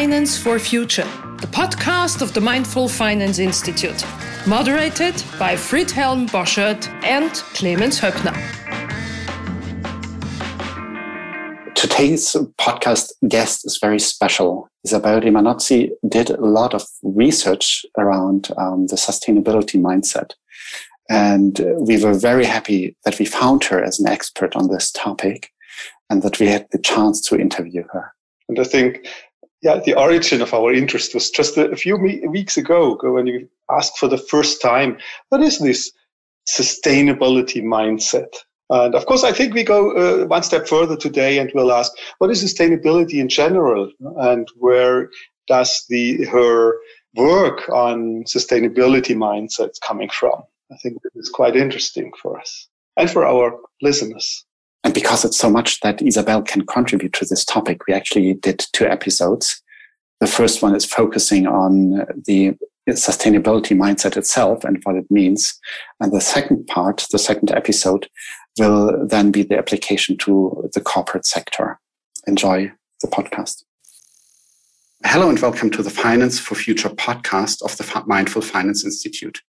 Finance for Future, the podcast of the Mindful Finance Institute, moderated by Friedhelm Boschert and Clemens Höppner. Today's podcast guest is very special. Isabel Rimanoczy did a lot of research around um, the sustainability mindset. And we were very happy that we found her as an expert on this topic and that we had the chance to interview her. And I think, yeah, the origin of our interest was just a few weeks ago when you asked for the first time, what is this sustainability mindset? And of course, I think we go uh, one step further today and we'll ask, what is sustainability in general? And where does the, her work on sustainability mindsets coming from? I think is quite interesting for us and for our listeners. And because it's so much that Isabel can contribute to this topic, we actually did two episodes. The first one is focusing on the sustainability mindset itself and what it means. And the second part, the second episode, will then be the application to the corporate sector. Enjoy the podcast. Hello and welcome to the Finance for Future podcast of the Mindful Finance Institute.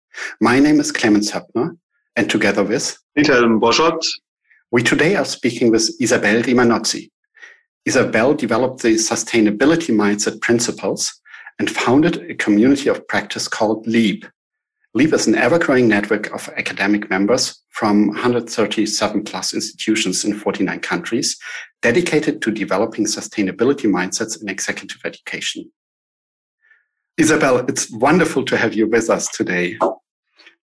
My name is Clemens Höppner, and together with Friedhelm Boschert we today are speaking with Isabel Rimanoczy. Isabel developed the sustainability mindset principles and founded a community of practice called LEAP. LEAP is an ever-growing network of academic members from 137 plus institutions in 49 countries dedicated to developing sustainability mindsets in executive education. Isabel, it's wonderful to have you with us today.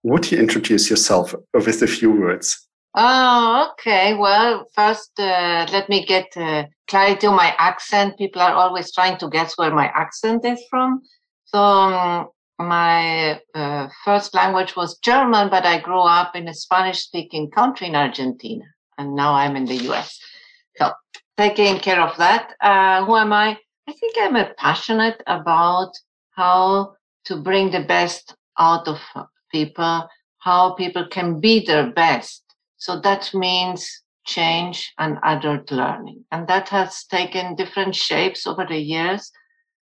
Would you introduce yourself with a few words? Oh, okay. Well, first, uh, let me get uh, clarity on my accent. People are always trying to guess where my accent is from. So, um, my uh, first language was German, but I grew up in a Spanish speaking country in Argentina, and now I'm in the US. So, taking care of that, uh, who am I? I think I'm a passionate about how to bring the best out of people, how people can be their best so that means change and adult learning. And that has taken different shapes over the years.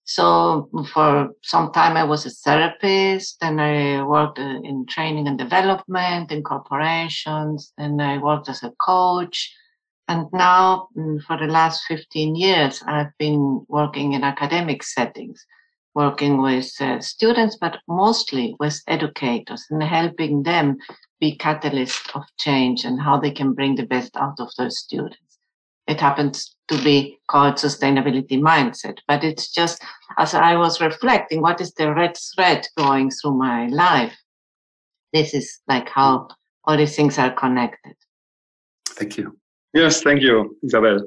So for some time, I was a therapist, then I worked in training and development in corporations, then I worked as a coach. And now mm, for the last 15 years, I've been working in academic settings, working with uh, students, but mostly with educators and helping them be catalysts of change and how they can bring the best out of those students. It happens to be called sustainability mindset, but it's just as I was reflecting, what is the red thread going through my life? This is like how all these things are connected. Thank you. Yes, thank you, Isabel.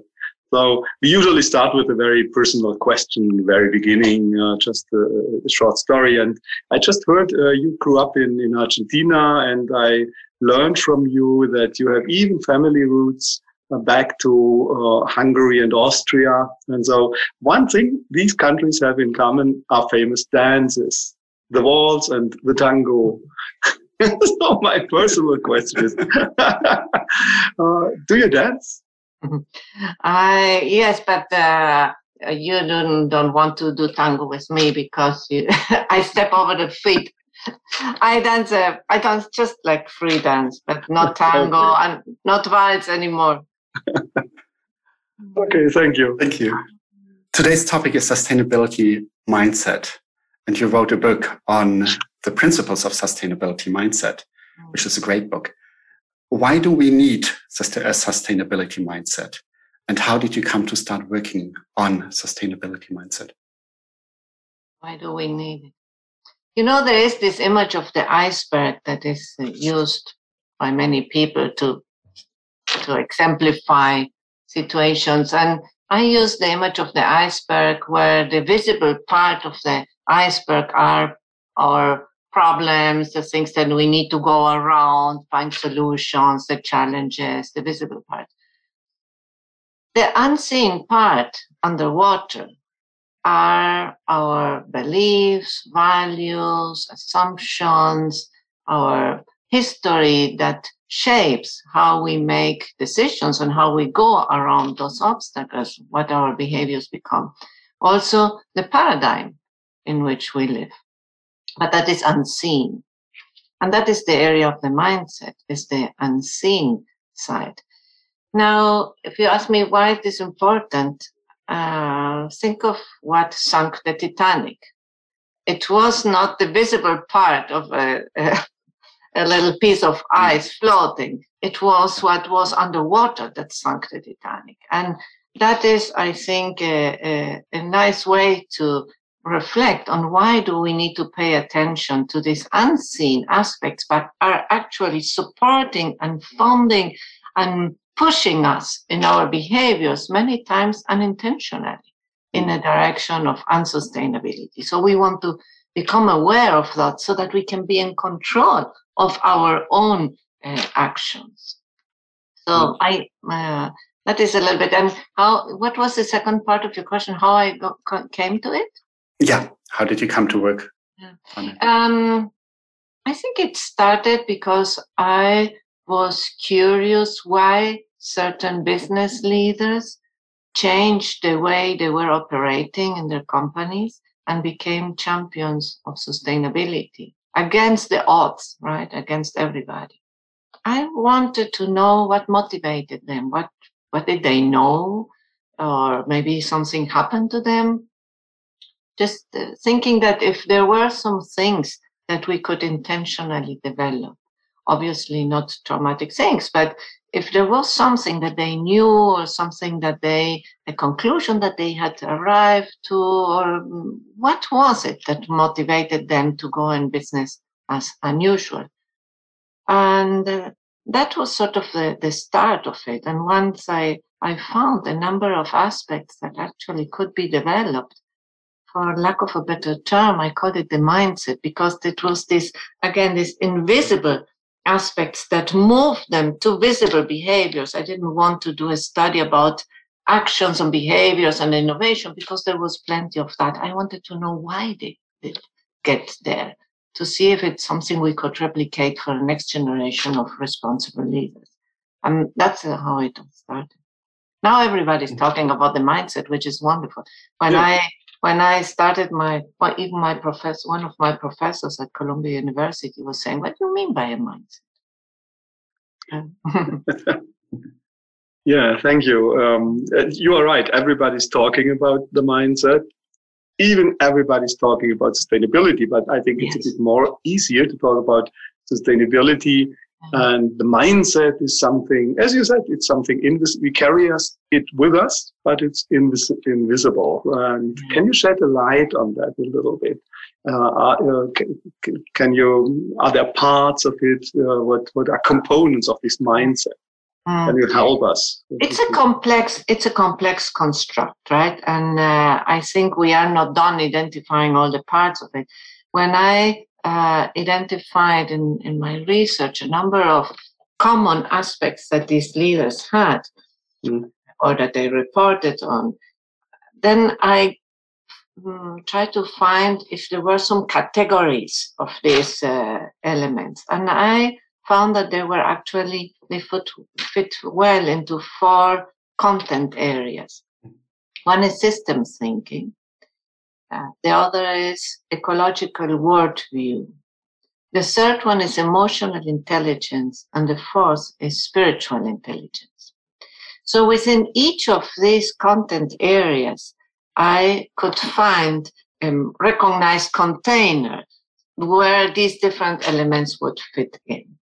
So we usually start with a very personal question very beginning, uh, just a, a, short story. And I just heard uh, you grew up in, in Argentina and I learned from you that you have even family roots uh, back to uh, Hungary and Austria. And so one thing these countries have in common are famous dances, the waltz and the tango. so my personal question is, uh, do you dance? I yes, but uh, you don't don't want to do tango with me because you, I step over the feet. I dance. Uh, I dance just like free dance, but not tango okay. and not waltz anymore. okay, thank you. Thank you. Today's topic is sustainability mindset, and you wrote a book on the principles of sustainability mindset, which is a great book why do we need a sustainability mindset? And how did you come to start working on sustainability mindset? Why do we need it? You know, there is this image of the iceberg that is uh, used by many people to to exemplify situations. And I use the image of the iceberg where the visible part of the iceberg are our problems, the things that we need to go around, find solutions, the challenges, the visible part. The unseen part underwater are our beliefs, values, assumptions, our history that shapes how we make decisions and how we go around those obstacles, what our behaviors become. also the paradigm in which we live. But that is unseen. And that is the area of the mindset, is the unseen side. Now, if you ask me why it is important, uh, think of what sunk the Titanic. It was not the visible part of a, a, a little piece of ice floating. It was what was underwater that sunk the Titanic. And that is, I think, a, a, a nice way to reflect on why do we need to pay attention to these unseen aspects, but are actually supporting and funding and pushing us in our behaviors many times unintentionally in a direction of unsustainability. So we want to become aware of that so that we can be in control of our own uh, actions. So mm. I uh, that is a little bit. And how? What was the second part of your question? How I got, came to it? Yeah. How did you come to work? Yeah. Um, I think it started because I was curious why certain business leaders changed the way they were operating in their companies and became champions of sustainability against the odds, right? Against everybody. I wanted to know what motivated them. What, what did they know? Or maybe something happened to them. Just uh, thinking that if there were some things that we could intentionally develop, obviously not traumatic things, but if there was something that they knew or something that they, a conclusion that they had arrived to, or what was it that motivated them to go in business as unusual? And uh, that was sort of the, the start of it. And once I, I found a number of aspects that actually could be developed, for lack of a better term, I called it the mindset because it was this, again, this invisible aspects that move them to visible behaviors. I didn't want to do a study about actions and behaviors and innovation because there was plenty of that. I wanted to know why they did get there to see if it's something we could replicate for the next generation of responsible leaders. And that's how it started. Now everybody's mm-hmm. talking about the mindset, which is wonderful. When yeah. I when I started my, well, even my professor, one of my professors at Columbia University was saying, "What do you mean by a mindset?" yeah, thank you. Um, you are right. Everybody's talking about the mindset. Even everybody's talking about sustainability, but I think yes. it's a bit more easier to talk about sustainability and the mindset is something, as you said, it's something invis- we carry us it with us, but it's invis- invisible. And can you shed a light on that a little bit? Uh, uh, can, can, you? Are there parts of it? Uh, what what are components of this mindset? Mm. Can you help us? It's a complex. It's a complex construct, right? And uh, I think we are not done identifying all the parts of it. When I uh, identified in, in my research a number of common aspects that these leaders had mm. or that they reported on. Then I um, tried to find if there were some categories of these uh, elements. And I found that they were actually, they fit, fit well into four content areas. One is systems thinking. Uh, the other is ecological worldview. The third one is emotional intelligence. And the fourth is spiritual intelligence. So within each of these content areas, I could find a recognized container where these different elements would fit in.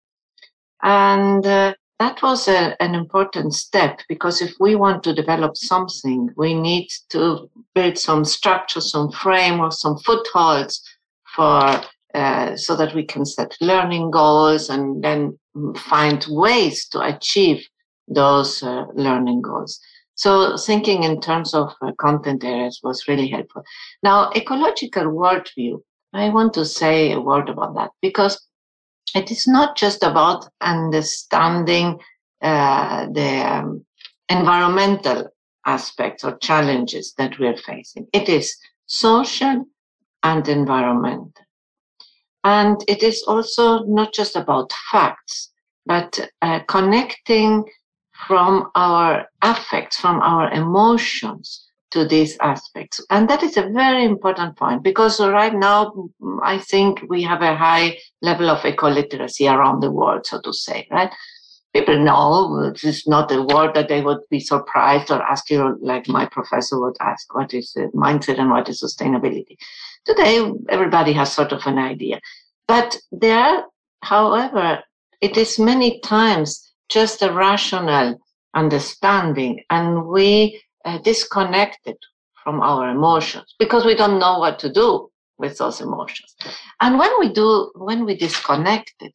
And uh, that was a, an important step because if we want to develop something, we need to build some structure, some framework, some footholds for uh, so that we can set learning goals and then find ways to achieve those uh, learning goals. So thinking in terms of uh, content areas was really helpful. Now, ecological worldview, I want to say a word about that because it is not just about understanding uh, the um, environmental aspects or challenges that we're facing. It is social and environmental. And it is also not just about facts, but uh, connecting from our affects, from our emotions to these aspects. And that is a very important point because right now, mm, I think we have a high level of eco-literacy around the world, so to say, right? People know this is not a word that they would be surprised or ask you, like my professor would ask, what is mindset and what is sustainability? Today, everybody has sort of an idea. But there, however, it is many times just a rational understanding, and we uh, disconnected from our emotions because we don't know what to do with those emotions. And when we do, when we disconnect it,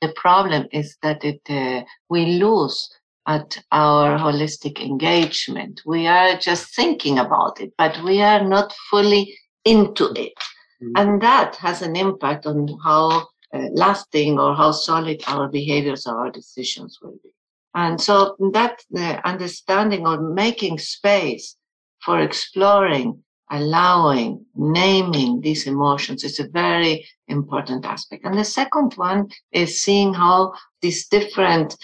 the problem is that it uh, we lose at our holistic engagement. We are just thinking about it, but we are not fully into it. Mm-hmm. And that has an impact on how uh, lasting or how solid our behaviors or our decisions will be. And so that understanding or making space for exploring, allowing, naming these emotions is a very important aspect. And the second one is seeing how these different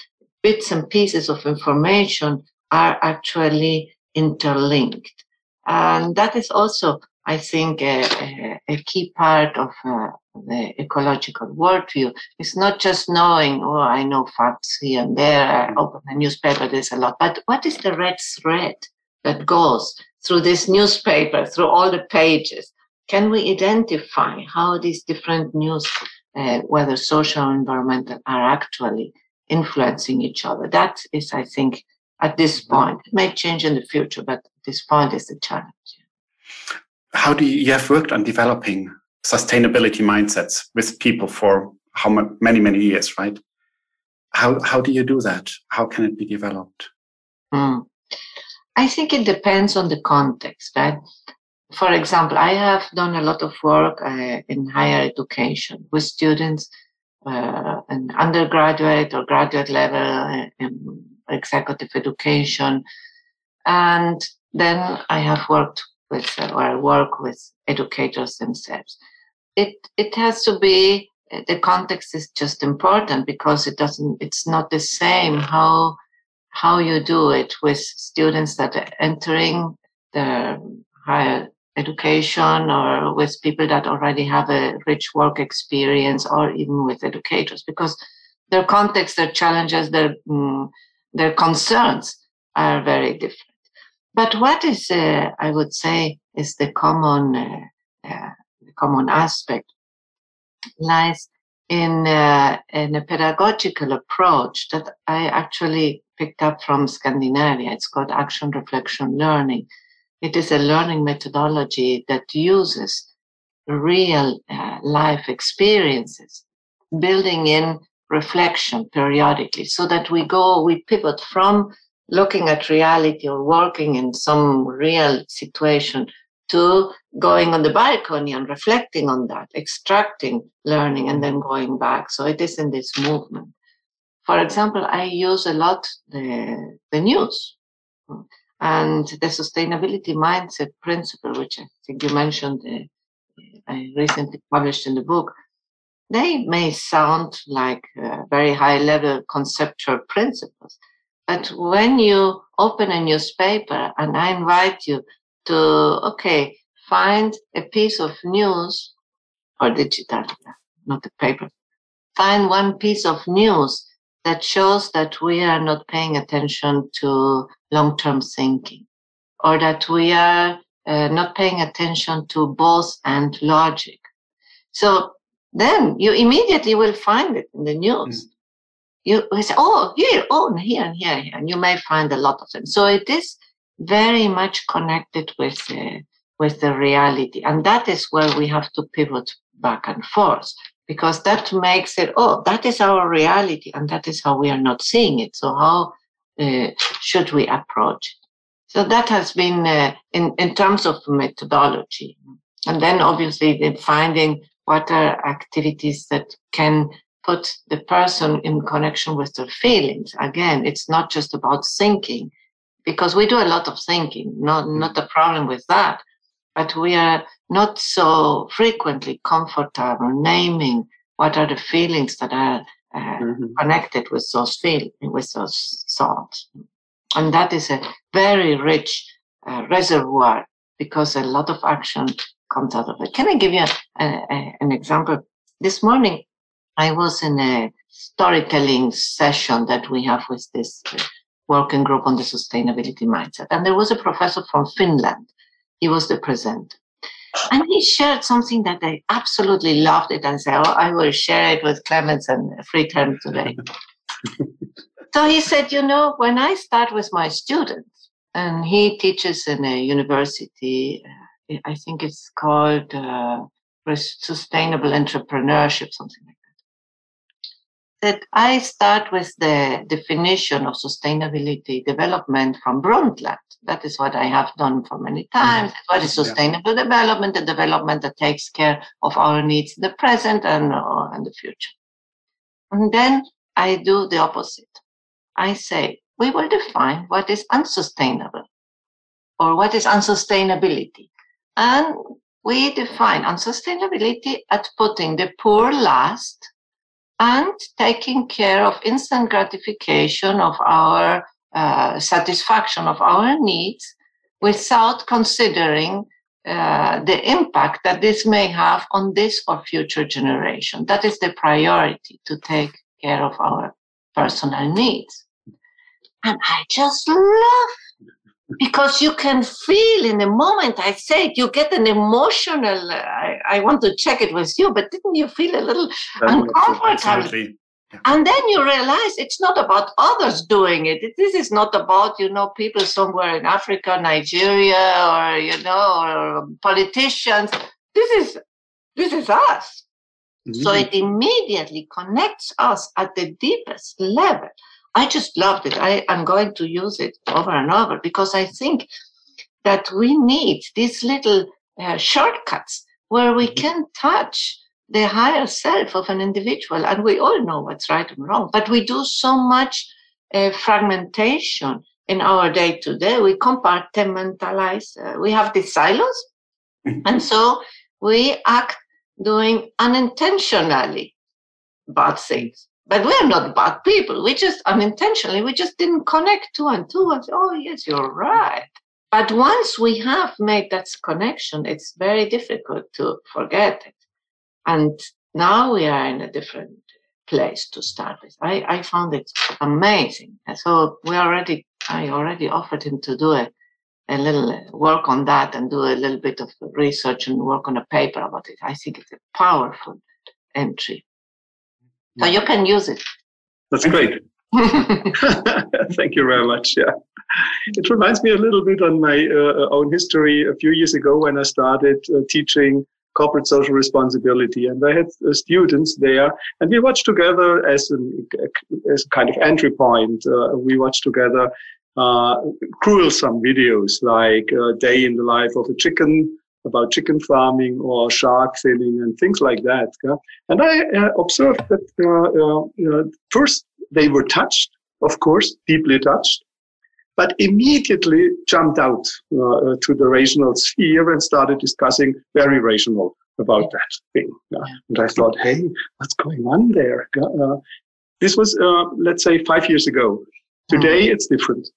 bits and pieces of information are actually interlinked. And that is also, I think, a, a, a key part of uh, the ecological worldview. is not just knowing, oh, I know facts here and there, I mm-hmm. open the newspaper, there's a lot. But what is the red thread that goes through this newspaper, through all the pages? Can we identify how these different news, uh, whether social or environmental, are actually influencing each other? That is, I think, at this mm-hmm. point, it may change in the future, but at this point is the challenge. How do you, you have worked on developing sustainability mindsets with people for how many many years right? How how do you do that? How can it be developed? Mm. i think it depends on the context right? For example i have done a lot of work uh, in higher education with students uh, in undergraduate or graduate level uh, in executive education. And then i have worked with or work with educators themselves. It it has to be the context is just important because it doesn't it's not the same how how you do it with students that are entering the higher education or with people that already have a rich work experience or even with educators because their context their challenges their mm, their concerns are very different but what is, uh, I would say, is the common, uh, uh, common aspect lies in, uh, in a pedagogical approach that I actually picked up from Scandinavia. It's called action reflection learning. It is a learning methodology that uses real uh, life experiences, building in reflection periodically so that we go, we pivot from looking at reality or working in some real situation to going on the balcony and reflecting on that, extracting learning and then going back. So it is in this movement. For example, I use a lot the, the news and the sustainability mindset principle, which I think you mentioned, uh, I recently published in the book. They may sound like uh, very high level conceptual principles, but when you open a newspaper and I invite you to, okay, find a piece of news or digital, not a paper, find one piece of news that shows that we are not paying attention to long term thinking or that we are uh, not paying attention to both and logic. So then you immediately will find it in the news. Mm you say, oh, here, oh, here, and here, here, and you may find a lot of them. So it is very much connected with uh, with the reality, and that is where we have to pivot back and forth because that makes it, oh, that is our reality, and that is how we are not seeing it. So how uh, should we approach it? So that has been uh, in in terms of methodology, and then obviously in finding what are activities that can put the person in connection with their feelings. Again, it's not just about thinking, because we do a lot of thinking, not, mm. not a problem with that. But we are not so frequently comfortable naming what are the feelings that are uh, mm-hmm. connected with those feelings, with those thoughts. And that is a very rich uh, reservoir because a lot of action comes out of it. Can I give you a, a, an example? This morning, I was in a storytelling session that we have with this working group on the sustainability mindset. And there was a professor from Finland. He was the presenter. And he shared something that I absolutely loved it and said, oh, I will share it with Clemens and Friedhelm today. so he said, you know, when I start with my students, and he teaches in a university, uh, I think it's called uh, Sustainable Entrepreneurship, something like that I start with the definition of sustainability development from Brundtland. That is what I have done for many mm-hmm. times. Mm-hmm. What is sustainable yeah. development? The development that takes care of our needs in the present and, uh, and the future. And then I do the opposite. I say, we will define what is unsustainable or what is unsustainability. And we define unsustainability at putting the poor last and taking care of instant gratification of our uh, satisfaction of our needs without considering uh, the impact that this may have on this or future generation. That is the priority to take care of our personal needs. And I just love because you can feel in the moment I say it, you get an emotional. I, I, want to check it with you, but didn't you feel a little uncomfortable? Yeah. And then you realize it's not about others doing it. This is not about you know people somewhere in Africa, Nigeria, or you know, or politicians. This is this is us. Mm-hmm. So it immediately connects us at the deepest level. I just loved it. I am going to use it over and over because I think that we need these little uh, shortcuts where we mm-hmm. can touch the higher self of an individual. And we all know what's right and wrong, but we do so much uh, fragmentation in our day to day. We compartmentalize, uh, we have these silos. Mm-hmm. and so we act doing unintentionally bad things. But we're not bad people. We just um, unintentionally, we just didn't connect two and two and oh, yes, you're right. But once we have made that connection, it's very difficult to forget it. And now we are in a different place to start with. I, I found it amazing. So we already, I already offered him to do a, a little uh, work on that and do a little bit of research and work on a paper about it. I think it's a powerful entry. So you can use it. That's great. Thank you very much. Yeah. It reminds me a little bit on my uh, own history a few years ago when I started uh, teaching corporate social responsibility. And I had uh, students there and we watched together as, an, as a kind of entry point. Uh, we watched together uh, some videos like uh, day in the life of a chicken about chicken farming or shark finning and things like that. And I uh, observed that uh, uh, first they were touched, of course, deeply touched, but immediately jumped out uh, to the rational sphere and started discussing very rational about that thing. Yeah? And I thought, hey, what's going on there? Uh, this was, uh, let's say, five years ago. Today, mm. it's different.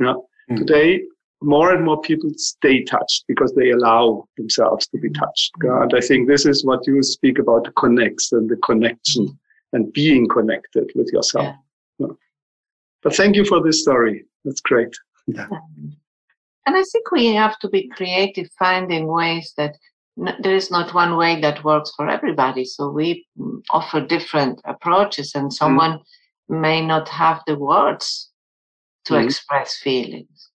Yeah. Mm. Today, more and more people stay touched because they allow themselves to be touched. And I think this is what you speak about the connects and the connection and being connected with yourself. Yeah. But thank you for this story. That's great. Yeah. And I think we have to be creative, finding ways that n- there is not one way that works for everybody. So we mm, offer different approaches, and someone mm. may not have the words to mm. express feelings.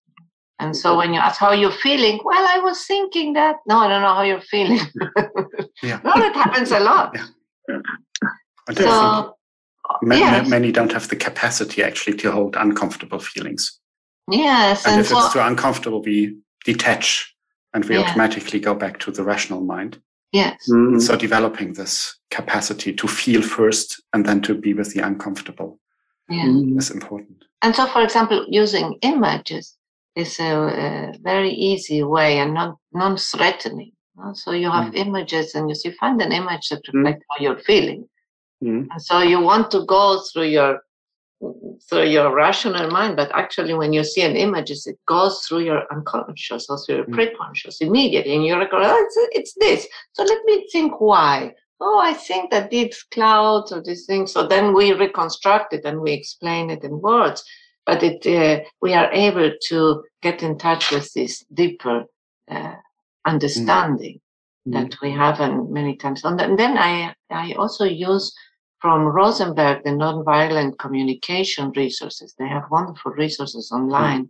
And so when you ask how you're feeling, well, I was thinking that. No, I don't know how you're feeling. yeah. No, that happens a lot. Yeah. So, many, yes. many don't have the capacity actually to hold uncomfortable feelings. Yes. And, and if so, it's too uncomfortable, we detach and we yeah. automatically go back to the rational mind. Yes. Mm. So developing this capacity to feel first and then to be with the uncomfortable yeah. is important. And so, for example, using images is a, a very easy way and not non-threatening. So you have mm. images and you see, find an image that mm. reflects how you're feeling. Mm. And so you want to go through your through your rational mind, but actually, when you see an image, it goes through your unconscious or through your mm. preconscious immediately, and you recognize oh, it's, it's this. So let me think why. Oh, I think that these clouds or these things. So then we reconstruct it and we explain it in words. But it, uh, we are able to get in touch with this deeper uh, understanding mm. that we haven't many times. And then I, I also use from Rosenberg, the nonviolent communication resources. They have wonderful resources online.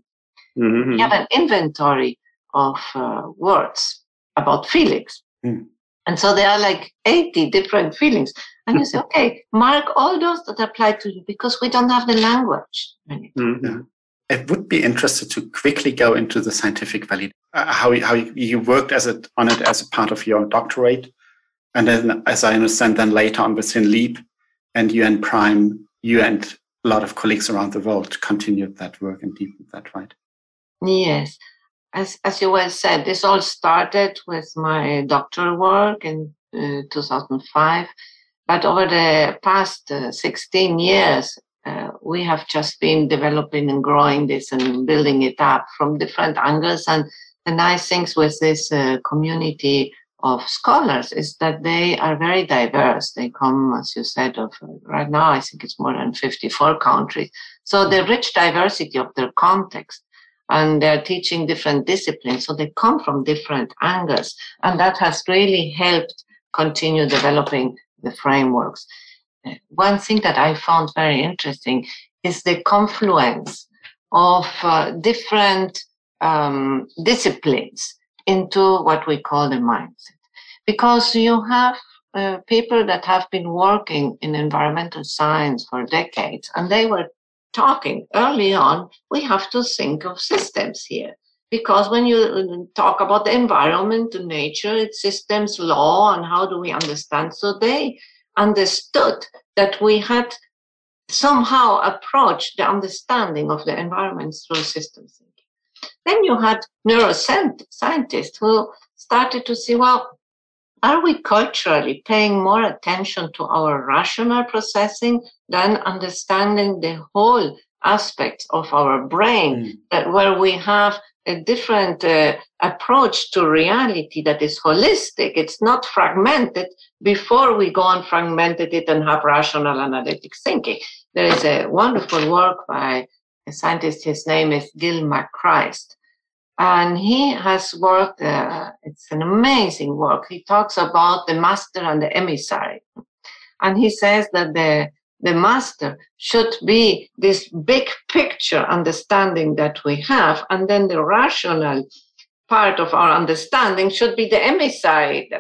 Mm-hmm. We have an inventory of uh, words about feelings. Mm. And so there are like 80 different feelings. And you say, okay, mark all those that apply to you because we don't have the language. Mm-hmm. I would be interested to quickly go into the scientific validation, uh, how, how you worked as it, on it as a part of your doctorate. And then, as I understand, then later on within LEAP, and UN PRME, you and a lot of colleagues around the world continued that work and deepened that, right? Yes. As, as you well said, this all started with my doctoral work in uh, 2005. But over the past uh, 16 years, uh, we have just been developing and growing this and building it up from different angles. And the nice things with this uh, community of scholars is that they are very diverse. They come, as you said, of right now, I think it's more than 54 countries. So the rich diversity of their context and they're teaching different disciplines. So they come from different angles. And that has really helped continue developing the frameworks. One thing that I found very interesting is the confluence of uh, different um, disciplines into what we call the mindset. Because you have uh, people that have been working in environmental science for decades, and they were talking early on, we have to think of systems here. Because when you talk about the environment, the nature, it's systems, law, and how do we understand? So they understood that we had somehow approached the understanding of the environment through systems. Then you had neuroscientists who started to see, well, are we culturally paying more attention to our rational processing than understanding the whole aspects of our brain, mm. that where we have a different uh, approach to reality that is holistic. It's not fragmented before we go and fragmented it and have rational analytic thinking. There is a wonderful work by a scientist, his name is McGilchrist, and he has worked, uh, it's an amazing work. He talks about the master and the emissary. And he says that the, the master should be this big picture understanding that we have. And then the rational part of our understanding should be the emissary.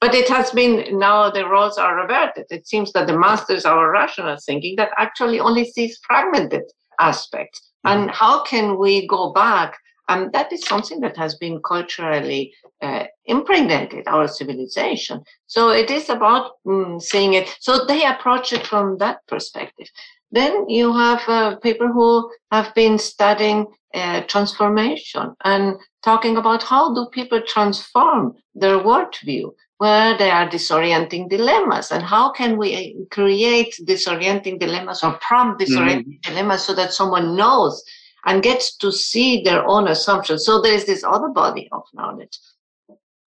But it has been now the roles are reverted. It seems that the master is our rational thinking that actually only sees fragmented aspects. And mm-hmm. how can we go back and that is something that has been culturally uh, impregnated our civilization. So it is about mm, seeing it. So they approach it from that perspective. Then you have uh, people who have been studying uh, transformation and talking about how do people transform their worldview where there are disorienting dilemmas and how can we create disorienting dilemmas or prompt disorienting mm-hmm. dilemmas so that someone knows and gets to see their own assumptions. So there's this other body of knowledge,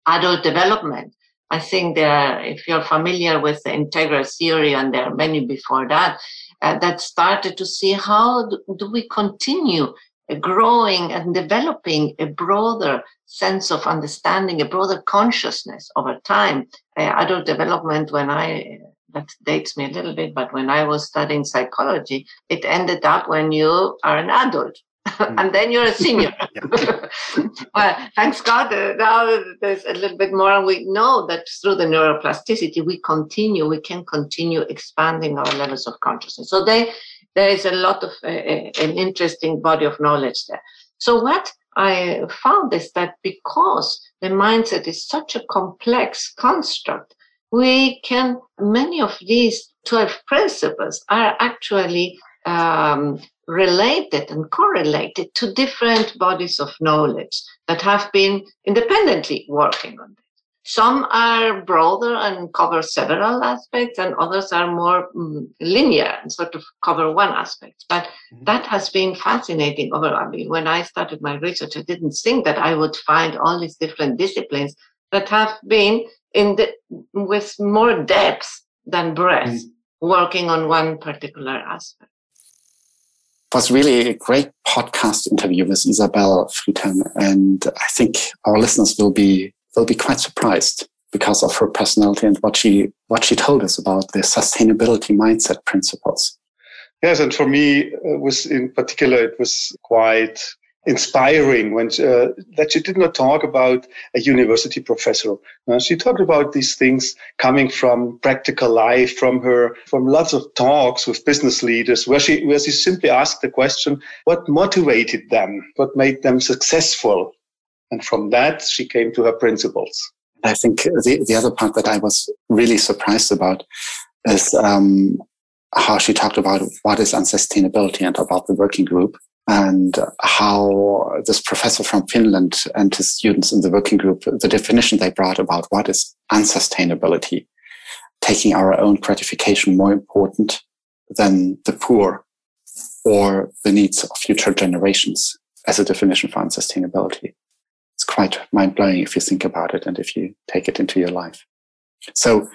adult development. I think there, if you're familiar with the integral theory, and there are many before that, uh, that started to see how do, do we continue growing and developing a broader sense of understanding, a broader consciousness over time. Uh, adult development, when I that dates me a little bit, but when I was studying psychology, it ended up when you are an adult. Mm. and then you're a senior. well, thanks God, uh, now there's a little bit more, and we know that through the neuroplasticity, we continue, we can continue expanding our levels of consciousness. So they, there is a lot of uh, uh an interesting body of knowledge there. So what I found is that because the mindset is such a complex construct, we can, many of these 12 principles are actually um, related and correlated to different bodies of knowledge that have been independently working on it. Some are broader and cover several aspects, and others are more mm, linear and sort of cover one aspect. But mm-hmm. that has been fascinating over. I mean, when I started my research, I didn't think that I would find all these different disciplines that have been in the, with more depth than breadth, mm-hmm. working on one particular aspect It was really a great podcast interview with Isabel Friedhelm, and I think our listeners will be will be quite surprised because of her personality and what she what she told us about the sustainability mindset principles. Yes, and for me, it was in particular, it was quite inspiring when uh, that she did not talk about a university professor. Uh, she talked about these things coming from practical life, from her, from lots of talks with business leaders, where she where she simply asked the question, what motivated them, what made them successful, and from that she came to her principles. I think the the other part that I was really surprised about is um, how she talked about what is unsustainability and about the working group and how this professor from Finland and his students in the working group, the definition they brought about what is unsustainability, taking our own gratification more important than the poor or the needs of future generations as a definition for unsustainability. It's quite mind blowing if you think about it and if you take it into your life. So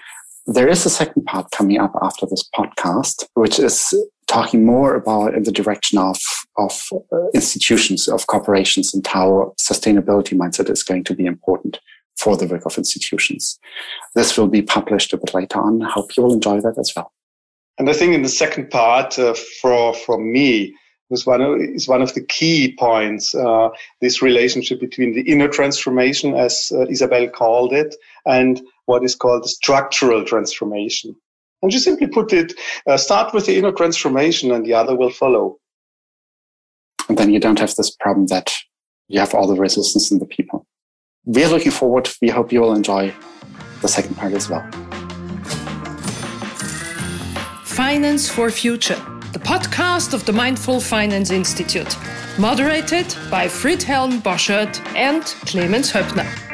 there is a second part coming up after this podcast, which is talking more about in the direction of, of uh, institutions, of corporations, and how sustainability mindset is going to be important for the work of institutions. This will be published a bit later on. I hope you will enjoy that as well. And I think in the second part, uh, for from me, was one of, is one of the key points. Uh, this relationship between the inner transformation, as uh, Isabel called it, and what is called the structural transformation. And you simply put it, uh, start with the inner transformation and the other will follow. And then you don't have this problem that you have all the resistance in the people. We're looking forward. We hope you will enjoy the second part as well. Finance for Future, the podcast of the Mindful Finance Institute, moderated by Friedhelm Boschert and Clemens Höppner.